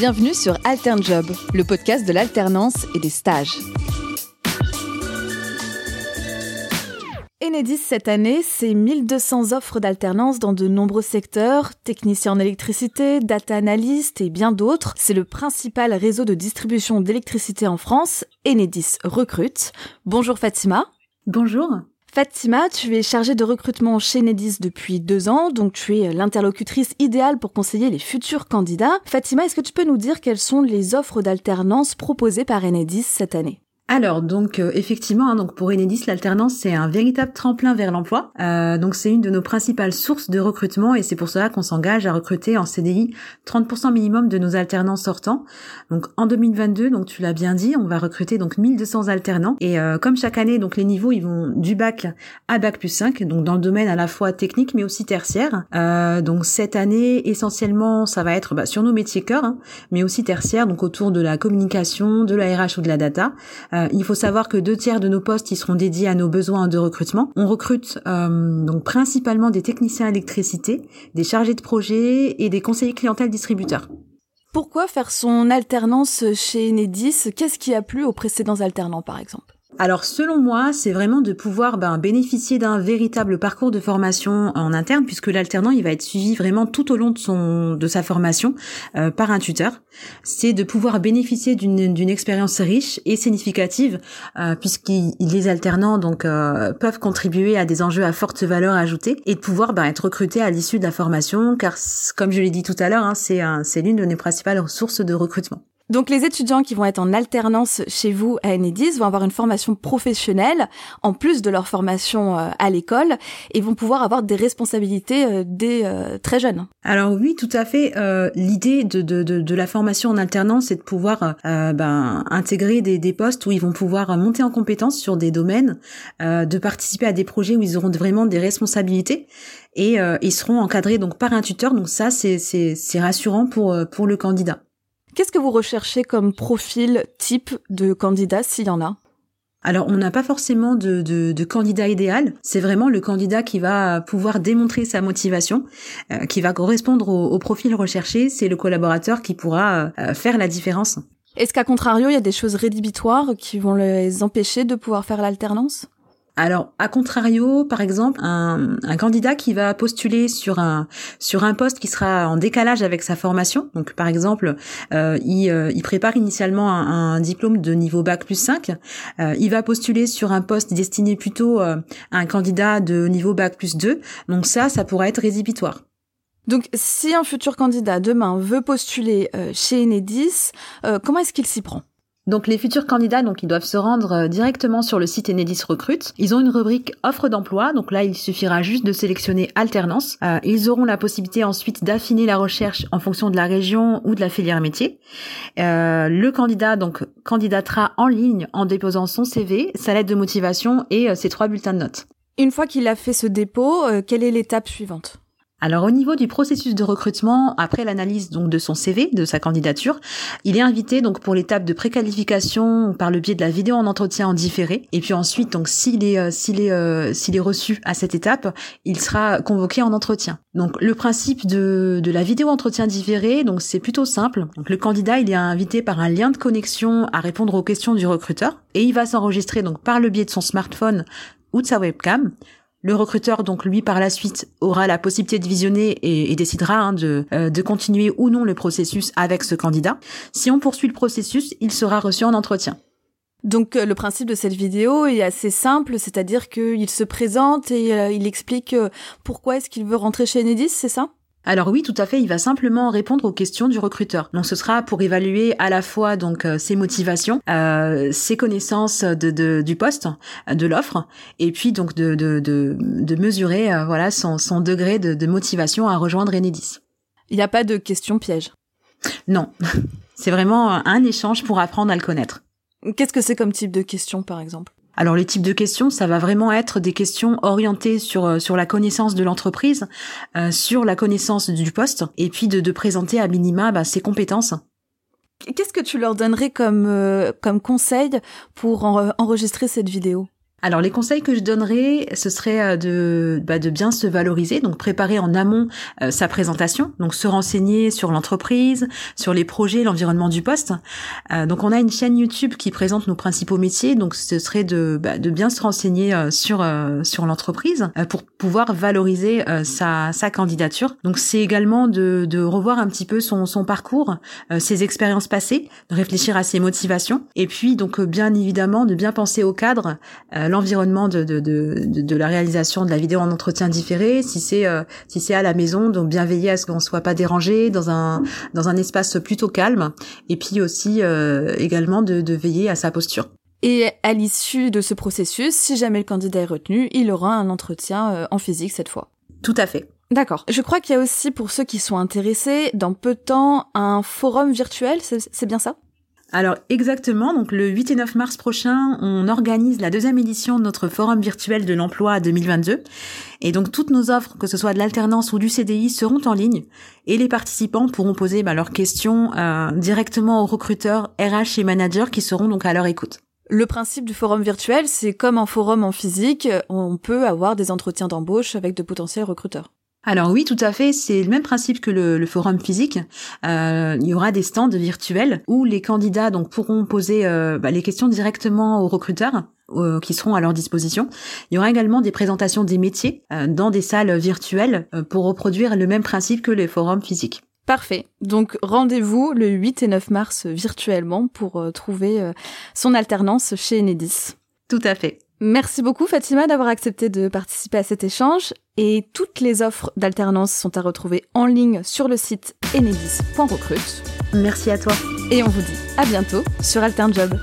Bienvenue sur AlternJob, le podcast de l'alternance et des stages. Enedis cette année, c'est 1200 offres d'alternance dans de nombreux secteurs, techniciens en électricité, data analyst et bien d'autres. C'est le principal réseau de distribution d'électricité en France. Enedis recrute. Bonjour Fatima. Bonjour. Fatima, tu es chargée de recrutement chez Enedis depuis deux ans, donc tu es l'interlocutrice idéale pour conseiller les futurs candidats. Fatima, est-ce que tu peux nous dire quelles sont les offres d'alternance proposées par Enedis cette année? Alors donc euh, effectivement, hein, donc pour Enedis, l'alternance c'est un véritable tremplin vers l'emploi. Euh, donc c'est une de nos principales sources de recrutement et c'est pour cela qu'on s'engage à recruter en CDI 30% minimum de nos alternants sortants. Donc en 2022, donc tu l'as bien dit, on va recruter donc 1200 alternants et euh, comme chaque année, donc les niveaux ils vont du bac à bac plus 5, donc dans le domaine à la fois technique mais aussi tertiaire. donc cette année essentiellement ça va être bah, sur nos métiers cœur, hein, mais aussi tertiaire, donc autour de la communication, de la RH ou de la data. Euh, il faut savoir que deux tiers de nos postes ils seront dédiés à nos besoins de recrutement. On recrute euh, donc principalement des techniciens électricité, des chargés de projet et des conseillers clientèle distributeurs. Pourquoi faire son alternance chez Enedis Qu'est-ce qui a plu aux précédents alternants par exemple? Alors selon moi, c'est vraiment de pouvoir ben, bénéficier d'un véritable parcours de formation en interne, puisque l'alternant il va être suivi vraiment tout au long de son de sa formation euh, par un tuteur. C'est de pouvoir bénéficier d'une expérience riche et significative, euh, puisque les alternants donc euh, peuvent contribuer à des enjeux à forte valeur ajoutée et de pouvoir ben, être recruté à l'issue de la formation, car comme je l'ai dit tout à l'heure, hein, c'est c'est l'une de nos principales sources de recrutement. Donc les étudiants qui vont être en alternance chez vous à Enedis vont avoir une formation professionnelle en plus de leur formation euh, à l'école et vont pouvoir avoir des responsabilités euh, dès euh, très jeunes. Alors oui, tout à fait. L'idée de, de, de, la formation en alternance, c'est de pouvoir ben, intégrer des, des postes où ils vont pouvoir monter en compétences sur des domaines, de participer à des projets où ils auront vraiment des responsabilités et ils seront encadrés donc par un tuteur. Donc ça, c'est rassurant pour, pour le candidat. Qu'est-ce que vous recherchez comme profil type de candidat s'il y en a? Alors, on n'a pas forcément de, de, candidat idéal. C'est vraiment le candidat qui va pouvoir démontrer sa motivation, euh, qui va correspondre au, profil recherché. C'est le collaborateur qui pourra euh, faire la différence. Est-ce qu'à contrario, il y a des choses rédhibitoires qui vont les empêcher de pouvoir faire l'alternance? Alors, à contrario, par exemple, un, candidat qui va postuler sur un sur un poste qui sera en décalage avec sa formation, donc par exemple, euh, euh, il, prépare initialement un, diplôme de niveau bac plus 5, euh, il va postuler sur un poste destiné plutôt à un candidat de niveau bac plus 2, donc ça, ça pourrait être rédhibitoire. Donc, si un futur candidat demain veut postuler chez Enedis, comment est-ce qu'il s'y prend? Donc les futurs candidats, donc ils doivent se rendre euh, directement sur le site Enedis Recrute. Ils ont une rubrique offre d'emploi, donc là il suffira juste de sélectionner alternance. Euh, ils auront la possibilité ensuite d'affiner la recherche en fonction de la région ou de la filière métier. Euh, le candidat donc candidatera en ligne en déposant son CV, sa lettre de motivation et ses trois bulletins de notes. Une fois qu'il a fait ce dépôt, quelle est l'étape suivante? Alors au niveau du processus de recrutement, après l'analyse donc de son CV, de sa candidature, il est invité donc pour l'étape de préqualification par le biais de la vidéo en entretien en différé. Et puis ensuite donc s'il est euh, s'il est euh, s'il est reçu à cette étape, il sera convoqué en entretien. Donc le principe de, de la vidéo entretien différé, donc c'est plutôt simple. Donc le candidat il est invité par un lien de connexion à répondre aux questions du recruteur et il va s'enregistrer donc par le biais de son smartphone ou de sa webcam. Le recruteur, donc lui, par la suite, aura la possibilité de visionner et, décidera hein, de, euh, de continuer ou non le processus avec ce candidat. Si on poursuit le processus, il sera reçu en entretien. Donc euh, le principe de cette vidéo est assez simple, c'est-à-dire qu'il se présente et euh, il explique pourquoi est-ce qu'il veut rentrer chez Enedis, c'est ça? Alors oui, tout à fait, il va simplement répondre aux questions du recruteur. Donc ce sera pour évaluer à la fois donc euh, ses motivations, euh, ses connaissances de, du poste, de l'offre, et puis donc de, de, de, mesurer euh, voilà son, son degré de, motivation à rejoindre Enedis. Il n'y a pas de questions pièges. Non, c'est vraiment un échange pour apprendre à le connaître. Qu'est-ce que c'est comme type de questions par exemple? Alors les types de questions, ça va vraiment être des questions orientées sur euh, sur la connaissance de l'entreprise, euh, sur la connaissance du poste, et puis de, présenter à minima bah, ses compétences. Qu'est-ce que tu leur donnerais comme euh, comme conseil pour enregistrer cette vidéo? Alors les conseils que je donnerais, ce serait euh, de, bah, de bien se valoriser, donc préparer en amont euh, sa présentation, donc se renseigner sur l'entreprise, sur les projets, l'environnement du poste. Euh, donc on a une chaîne YouTube qui présente nos principaux métiers, donc ce serait de, bah, de bien se renseigner sur sur l'entreprise pour pouvoir valoriser sa, sa candidature. Donc c'est également de, de revoir un petit peu son, son parcours, ses expériences passées, de réfléchir à ses motivations, et puis donc bien évidemment de bien penser au cadre l'environnement de, de, de, de, la réalisation de la vidéo en entretien différé, si c'est euh, si c'est à la maison, donc bien veiller à ce qu'on soit pas dérangé dans un dans un espace plutôt calme, et puis aussi euh, également de, de veiller à sa posture. Et à l'issue de ce processus, si jamais le candidat est retenu, il aura un entretien euh, en physique cette fois. Tout à fait. D'accord. Je crois qu'il y a aussi, pour ceux qui sont intéressés, dans peu de temps, un forum virtuel, c'est bien ça? Alors exactement, donc le 8 et 9 mars prochain, on organise la deuxième édition de notre forum virtuel de l'emploi 2022. Et donc toutes nos offres, que ce soit de l'alternance ou du CDI, seront en ligne et les participants pourront poser bah, leurs questions euh, directement aux recruteurs RH et managers qui seront donc à leur écoute. Le principe du forum virtuel, c'est comme un forum en physique, on peut avoir des entretiens d'embauche avec de potentiels recruteurs. Alors oui, tout à fait. C'est le même principe que le, forum physique. Euh, il y aura des stands virtuels où les candidats donc pourront poser euh, bah, les questions directement aux recruteurs euh, qui seront à leur disposition. Il y aura également des présentations des métiers dans des salles virtuelles pour reproduire le même principe que les forums physiques. Parfait. Donc rendez-vous le 8 et 9 mars virtuellement pour trouver son alternance chez Enedis. Tout à fait. Merci beaucoup Fatima d'avoir accepté de participer à cet échange et toutes les offres d'alternance sont à retrouver en ligne sur le site enedis.recrute. Merci à toi. Et on vous dit à bientôt sur AlternJob.